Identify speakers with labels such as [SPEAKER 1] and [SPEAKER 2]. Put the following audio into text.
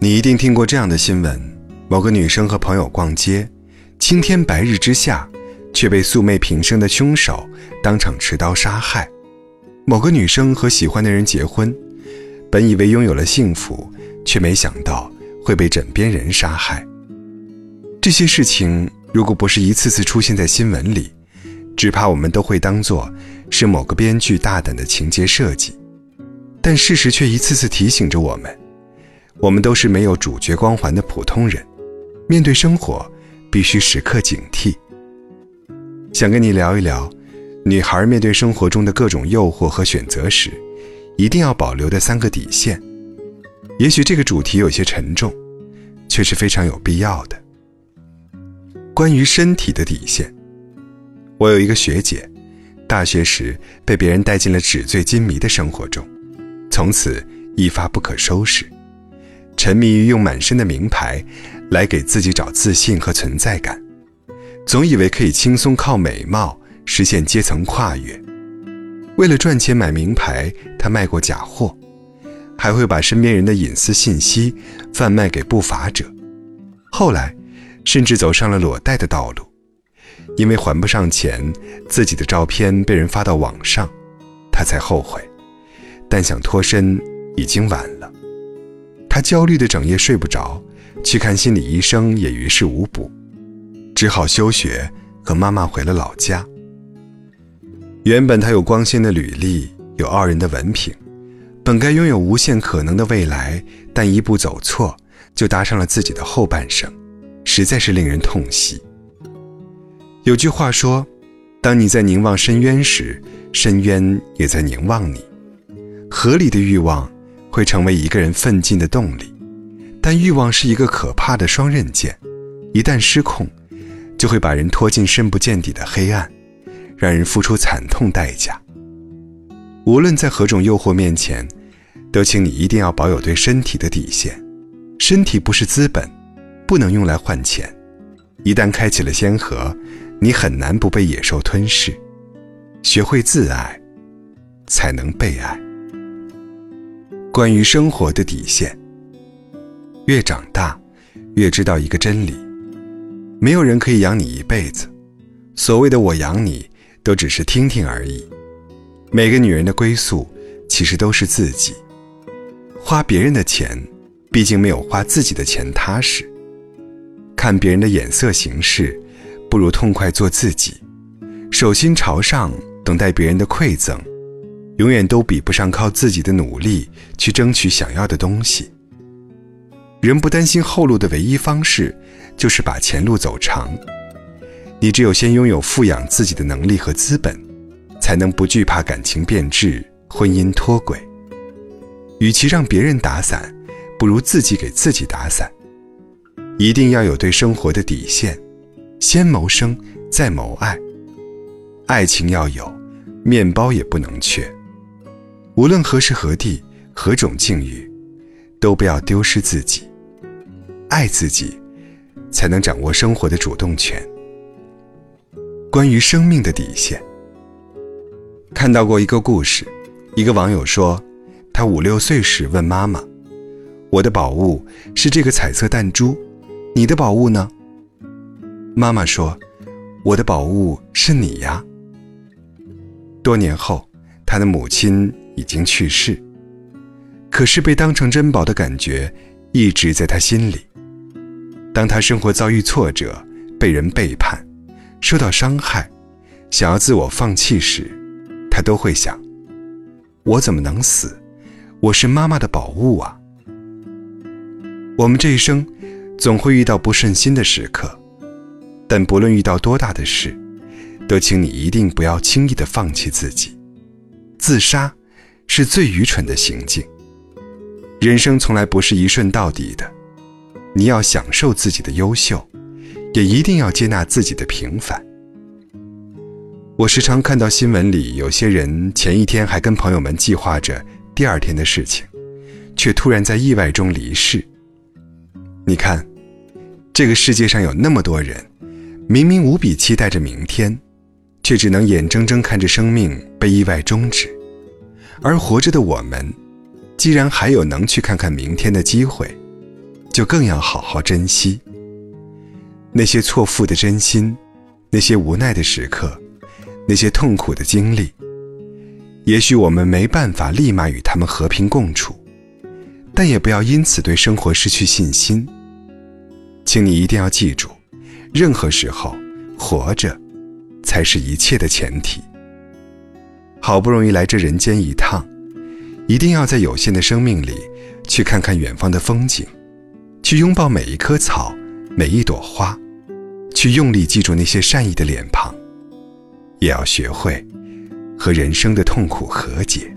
[SPEAKER 1] 你一定听过这样的新闻：某个女生和朋友逛街，青天白日之下，却被素昧平生的凶手当场持刀杀害。某个女生和喜欢的人结婚，本以为拥有了幸福，却没想到会被枕边人杀害。这些事情如果不是一次次出现在新闻里，只怕我们都会当做是某个编剧大胆的情节设计。但事实却一次次提醒着我们。我们都是没有主角光环的普通人，面对生活必须时刻警惕。想跟你聊一聊，女孩面对生活中的各种诱惑和选择时，一定要保留的三个底线。也许这个主题有些沉重，却是非常有必要的。关于身体的底线，我有一个学姐，大学时被别人带进了纸醉金迷的生活中，从此一发不可收拾。沉迷于用满身的名牌来给自己找自信和存在感，总以为可以轻松靠美貌实现阶层跨越。为了赚钱买名牌，他卖过假货，还会把身边人的隐私信息贩卖给不法者。后来，甚至走上了裸贷的道路，因为还不上钱，自己的照片被人发到网上，他才后悔。但想脱身已经晚了。他焦虑的整夜睡不着，去看心理医生也于事无补，只好休学，和妈妈回了老家。原本他有光鲜的履历，有傲人的文凭，本该拥有无限可能的未来，但一步走错，就搭上了自己的后半生，实在是令人痛惜。有句话说：“当你在凝望深渊时，深渊也在凝望你。”合理的欲望。会成为一个人奋进的动力，但欲望是一个可怕的双刃剑，一旦失控，就会把人拖进深不见底的黑暗，让人付出惨痛代价。无论在何种诱惑面前，都请你一定要保有对身体的底线。身体不是资本，不能用来换钱。一旦开启了先河，你很难不被野兽吞噬。学会自爱，才能被爱。关于生活的底线，越长大，越知道一个真理：没有人可以养你一辈子。所谓的“我养你”，都只是听听而已。每个女人的归宿，其实都是自己。花别人的钱，毕竟没有花自己的钱踏实。看别人的眼色行事，不如痛快做自己。手心朝上，等待别人的馈赠。永远都比不上靠自己的努力去争取想要的东西。人不担心后路的唯一方式，就是把前路走长。你只有先拥有富养自己的能力和资本，才能不惧怕感情变质、婚姻脱轨。与其让别人打伞，不如自己给自己打伞。一定要有对生活的底线，先谋生，再谋爱。爱情要有，面包也不能缺。无论何时何地、何种境遇，都不要丢失自己。爱自己，才能掌握生活的主动权。关于生命的底线，看到过一个故事。一个网友说，他五六岁时问妈妈：“我的宝物是这个彩色弹珠，你的宝物呢？”妈妈说：“我的宝物是你呀。”多年后，他的母亲。已经去世，可是被当成珍宝的感觉一直在他心里。当他生活遭遇挫折、被人背叛、受到伤害，想要自我放弃时，他都会想：我怎么能死？我是妈妈的宝物啊！我们这一生总会遇到不顺心的时刻，但不论遇到多大的事，都请你一定不要轻易的放弃自己，自杀。是最愚蠢的行径。人生从来不是一顺到底的，你要享受自己的优秀，也一定要接纳自己的平凡。我时常看到新闻里有些人前一天还跟朋友们计划着第二天的事情，却突然在意外中离世。你看，这个世界上有那么多人，明明无比期待着明天，却只能眼睁睁看着生命被意外终止。而活着的我们，既然还有能去看看明天的机会，就更要好好珍惜。那些错付的真心，那些无奈的时刻，那些痛苦的经历，也许我们没办法立马与他们和平共处，但也不要因此对生活失去信心。请你一定要记住，任何时候活着，才是一切的前提。好不容易来这人间一趟，一定要在有限的生命里，去看看远方的风景，去拥抱每一棵草，每一朵花，去用力记住那些善意的脸庞，也要学会和人生的痛苦和解。